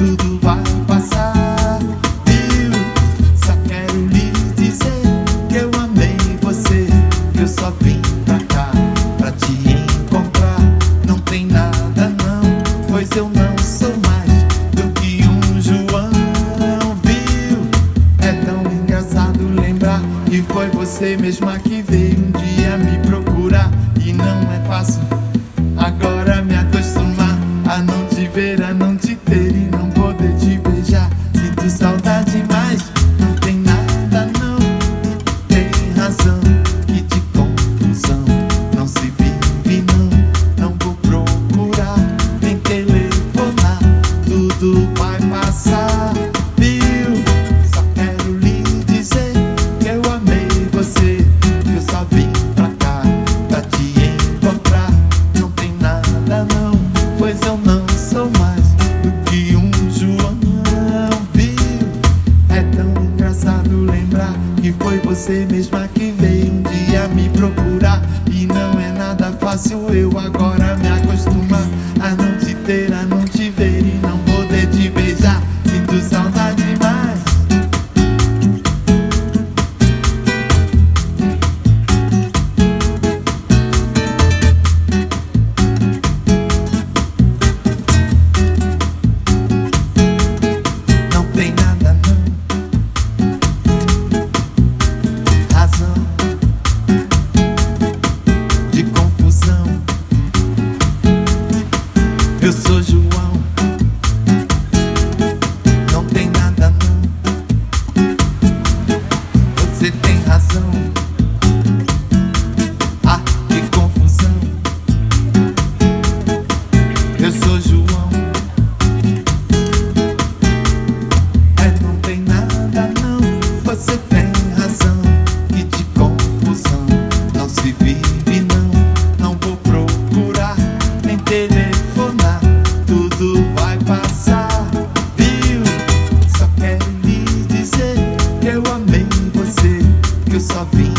tudo vai passar. Viu? Só quero lhe dizer que eu amei você. Eu só vim pra cá pra te encontrar. Não tem nada, não, pois eu não sou mais do que um João. Viu? É tão engraçado lembrar que foi você mesma que veio um dia me Tudo vai passar, viu? Só quero lhe dizer que eu amei você. Que eu só vim pra cá pra te encontrar. Não tem nada, não, pois eu não sou mais do que um João, viu? É tão engraçado lembrar que foi você mesma que veio um dia me procurar. E não é nada fácil eu agora me acostumar a não sabe